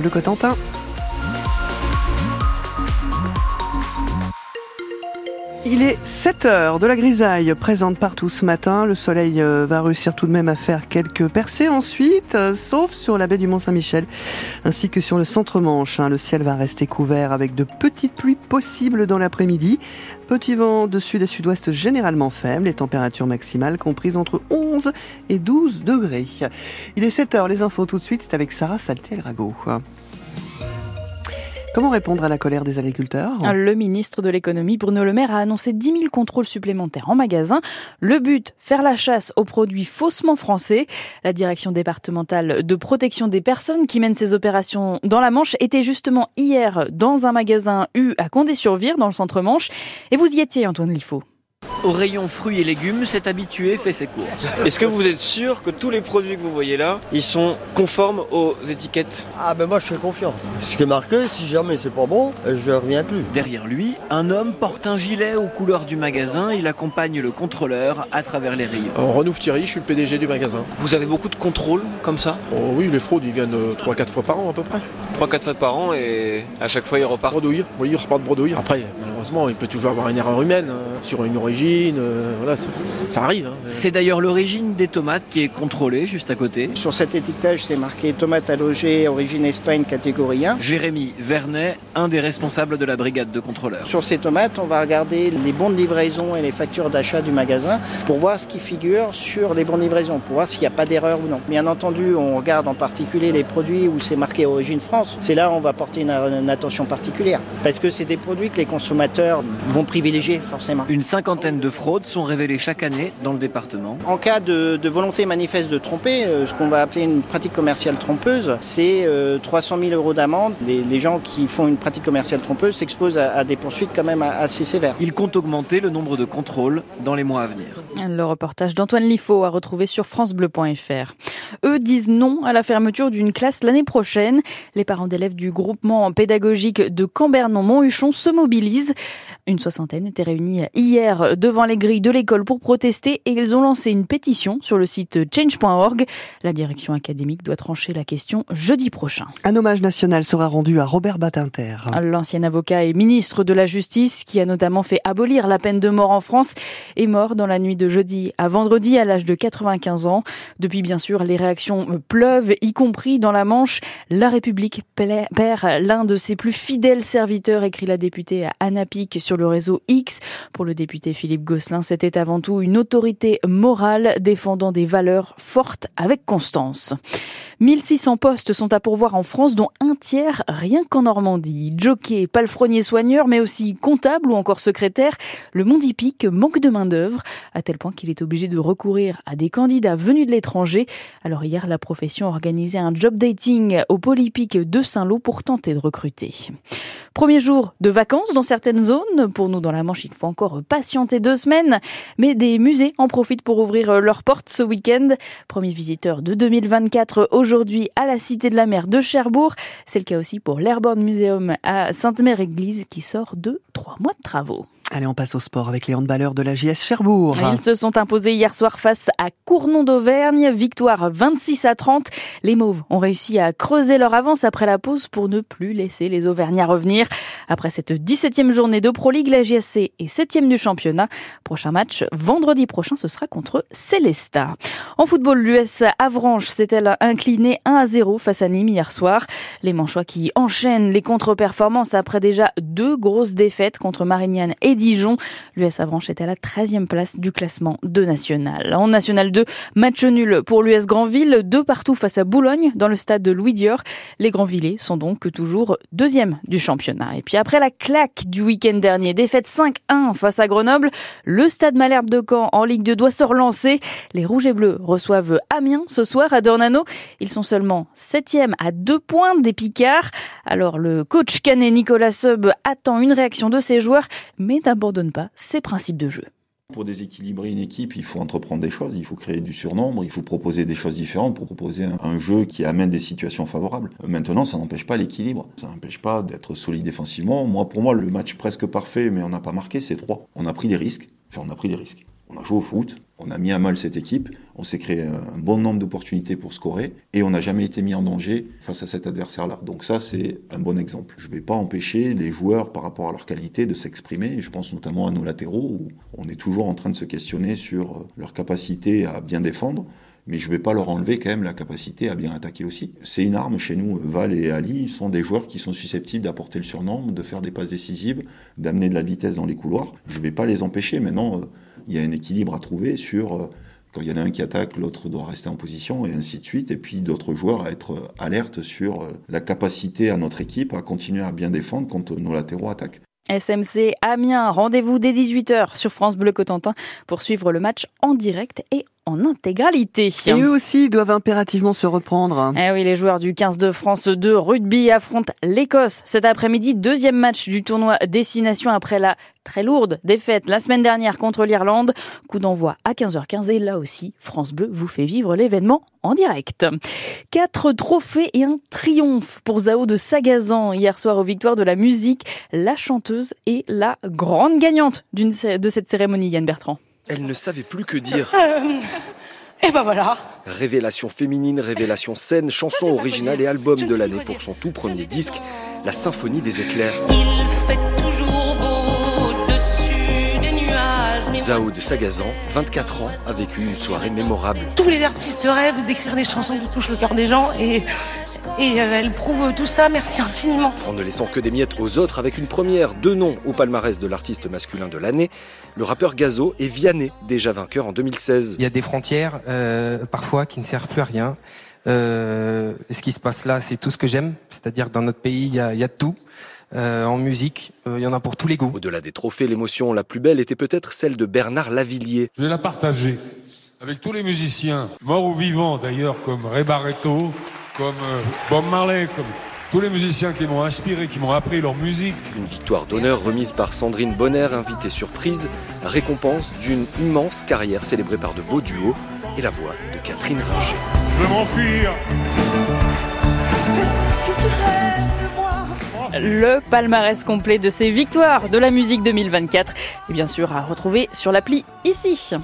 Le Cotentin. Il est 7 heures de la grisaille présente partout ce matin. Le soleil euh, va réussir tout de même à faire quelques percées ensuite, euh, sauf sur la baie du Mont-Saint-Michel, ainsi que sur le centre-manche. Hein. Le ciel va rester couvert avec de petites pluies possibles dans l'après-midi. Petit vent de sud et sud-ouest généralement faible. Les températures maximales comprises entre 11 et 12 degrés. Il est 7 heures, les infos tout de suite, c'est avec Sarah Saltiel-Rago. Comment répondre à la colère des agriculteurs? Le ministre de l'économie, Bruno Le Maire, a annoncé 10 000 contrôles supplémentaires en magasin. Le but, faire la chasse aux produits faussement français. La direction départementale de protection des personnes qui mène ces opérations dans la Manche était justement hier dans un magasin U à Condé-sur-Vire, dans le centre Manche. Et vous y étiez, Antoine Liffaut au rayon fruits et légumes, cet habitué fait ses courses. Est-ce que vous êtes sûr que tous les produits que vous voyez là, ils sont conformes aux étiquettes? Ah ben moi je fais confiance. Ce qui est marqué, si jamais c'est pas bon, je reviens plus. Derrière lui, un homme porte un gilet aux couleurs du magasin. Il accompagne le contrôleur à travers les rayons. En Renouf Thierry, je suis le PDG du magasin. Vous avez beaucoup de contrôles comme ça? Oh Oui, les fraudes, ils viennent 3-4 fois par an à peu près. 3-4 fois par an et à chaque fois ils repartent Bredouille, oui, ils repartent bredouille. Après, malheureusement, il peut toujours avoir une erreur humaine hein, sur une origine. Euh, voilà, ça, arrive. Hein. C'est d'ailleurs l'origine des tomates qui est contrôlée juste à côté. Sur cet étiquetage, c'est marqué tomate allogée, origine Espagne, catégorie 1. Jérémy Vernet, un des responsables de la brigade de contrôleurs. Sur ces tomates, on va regarder les bons de livraison et les factures d'achat du magasin pour voir ce qui figure sur les bons de livraison, pour voir s'il n'y a pas d'erreur ou non. Bien entendu, on regarde en particulier les produits où c'est marqué origine France. C'est là où on va porter une, une attention particulière parce que c'est des produits que les consommateurs vont privilégier forcément. Une cinquantaine de fraudes sont révélées chaque année dans le département. En cas de, volonté manifeste de tromper, euh, ce qu'on va appeler une pratique commerciale trompeuse, c'est 300 euh, 000 euros d'amende. Les, gens qui font une pratique commerciale trompeuse s'exposent à, des poursuites quand même assez sévères. Il compte augmenter le nombre de contrôles dans les mois à venir. Le reportage d'Antoine Liffaut à retrouver sur francebleu.fr. Eux disent non à la fermeture d'une classe l'année prochaine. Les parents d'élèves du groupement pédagogique de Cambernon-Monthuchon se mobilisent. Une soixantaine était réunie hier devant les grilles de l'école pour protester et ils ont lancé une pétition sur le site change.org. La direction académique doit trancher la question jeudi prochain. Un hommage national sera rendu à Robert Badinter. L'ancien avocat et ministre de la Justice, qui a notamment fait abolir la peine de mort en France, est mort dans la nuit de jeudi à vendredi à l'âge de 95 ans. Depuis, bien sûr, les réactions pleuvent, y compris dans la Manche. La République perd l'un de ses plus fidèles serviteurs, écrit la députée Anna Sur le réseau X. Pour le député Philippe Gosselin, c'était avant tout une autorité morale défendant des valeurs fortes avec constance. 1600 postes sont à pourvoir en France, dont un tiers rien qu'en Normandie. Jockey, palefrenier soigneur, mais aussi comptable ou encore secrétaire, le monde hippique manque de main-d'œuvre, à tel point qu'il est obligé de recourir à des candidats venus de l'étranger. Alors hier, la profession organisait un job dating au Polypique de Saint-Lô pour tenter de recruter. Premier jour de vacances dans certaines zones. Pour nous, dans la Manche, il faut encore patienter deux semaines. Mais des musées en profitent pour ouvrir leurs portes ce week-end. Premier visiteur de 2024 aujourd'hui à la Cité de la Mer de Cherbourg. C'est le cas aussi pour l'Airborne Museum à Sainte-Mère-Église qui sort de trois mois de travaux. Allez, on passe au sport avec les handballeurs de la JS Cherbourg. Ils se sont imposés hier soir face à Cournon d'Auvergne. Victoire 26 à 30. Les Mauves ont réussi à creuser leur avance après la pause pour ne plus laisser les Auvergnats revenir. Après cette 17e journée de Pro League, la JSC est 7e du championnat. Prochain match, vendredi prochain, ce sera contre Célesta. En football, l'US Avranches s'est-elle inclinée 1 à 0 face à Nîmes hier soir? Les Manchois qui enchaînent les contre-performances après déjà deux grosses défaites contre Marignane et Dijon. L'US Avranches est à la 13e place du classement de National. En National 2, match nul pour l'US Grandville, deux partout face à Boulogne dans le stade de Louis Dior. Les Grandvillais sont donc toujours deuxième du championnat. Et puis après la claque du week-end dernier, défaite 5-1 face à Grenoble, le stade Malherbe de Caen en Ligue 2 doit se relancer. Les Rouges et Bleus reçoivent Amiens ce soir à Dornano. Ils sont seulement septième à deux points des Picards. Alors le coach canet Nicolas Seub attend une réaction de ses joueurs, mais n'abandonne pas ses principes de jeu. Pour déséquilibrer une équipe, il faut entreprendre des choses, il faut créer du surnombre, il faut proposer des choses différentes pour proposer un, jeu qui amène des situations favorables. Maintenant, ça n'empêche pas l'équilibre, ça n'empêche pas d'être solide défensivement. Moi, pour moi, le match presque parfait, mais on n'a pas marqué, c'est trois. On a pris des risques, enfin on a pris des risques On a joué au foot, on a mis à mal cette équipe, on s'est créé un bon nombre d'opportunités pour scorer et on n'a jamais été mis en danger face à cet adversaire-là. Donc ça, c'est un bon exemple. Je ne vais pas empêcher les joueurs par rapport à leur qualité de s'exprimer. Je pense notamment à nos latéraux où on est toujours en train de se questionner sur leur capacité à bien défendre mais je ne vais pas leur enlever quand même la capacité à bien attaquer aussi. C'est une arme chez nous. Val et Ali sont des joueurs qui sont susceptibles d'apporter le surnombre, de faire des passes décisives, d'amener de la vitesse dans les couloirs. Je ne vais pas les empêcher. Maintenant, euh, il y a un équilibre à trouver sur euh, quand il y en a un qui attaque, l'autre doit rester en position et ainsi de suite. Et puis d'autres joueurs à être alertes sur euh, la capacité à notre équipe à continuer à bien défendre quand nos latéraux attaquent. SMC Amiens, rendez-vous dès 18h sur France Bleu Cotentin pour suivre le match en direct et en intégralité. Et eux aussi doivent impérativement se reprendre. Eh oui, les joueurs du 15 de France de rugby affrontent l'Écosse cet après-midi. Deuxième match du tournoi Destination après la très lourde défaite la semaine dernière contre l'Irlande. Coup d'envoi à 15h15 et là aussi, France Bleu vous fait vivre l'événement en direct. Quatre trophées et un triomphe pour Zao de Sagazan hier soir aux victoires de la musique. La chanteuse et la grande gagnante de cette cérémonie, Yann Bertrand. Elle ne savait plus que dire. Euh, et ben voilà. Révélation féminine, révélation scène, chanson originale et album de l'année pour son tout premier disque, La Symphonie des éclairs. Il fait toujours beau dessus des nuages. Zao de Sagazan, 24 ans, a vécu une soirée mémorable. Tous les artistes rêvent d'écrire des chansons qui touchent le cœur des gens et et euh, elle prouve tout ça, merci infiniment. En ne laissant que des miettes aux autres, avec une première, deux noms au palmarès de l'artiste masculin de l'année, le rappeur Gazo et Vianney, déjà vainqueur en 2016. Il y a des frontières, euh, parfois, qui ne servent plus à rien. Euh, ce qui se passe là, c'est tout ce que j'aime. C'est-à-dire dans notre pays, il y a, il y a tout. Euh, en musique, il y en a pour tous les goûts. Au-delà des trophées, l'émotion la plus belle était peut-être celle de Bernard Lavillier. Je vais la partager avec tous les musiciens, morts ou vivants d'ailleurs, comme Ray Barretto, comme euh, Bob Marley, comme tous les musiciens qui m'ont inspiré, qui m'ont appris leur musique. Une victoire d'honneur remise par Sandrine Bonner, invitée surprise, récompense d'une immense carrière célébrée par de beaux duos et la voix de Catherine Ringer. Je veux m'enfuir le palmarès complet de ces victoires de la musique 2024 et bien sûr à retrouver sur l'appli ici.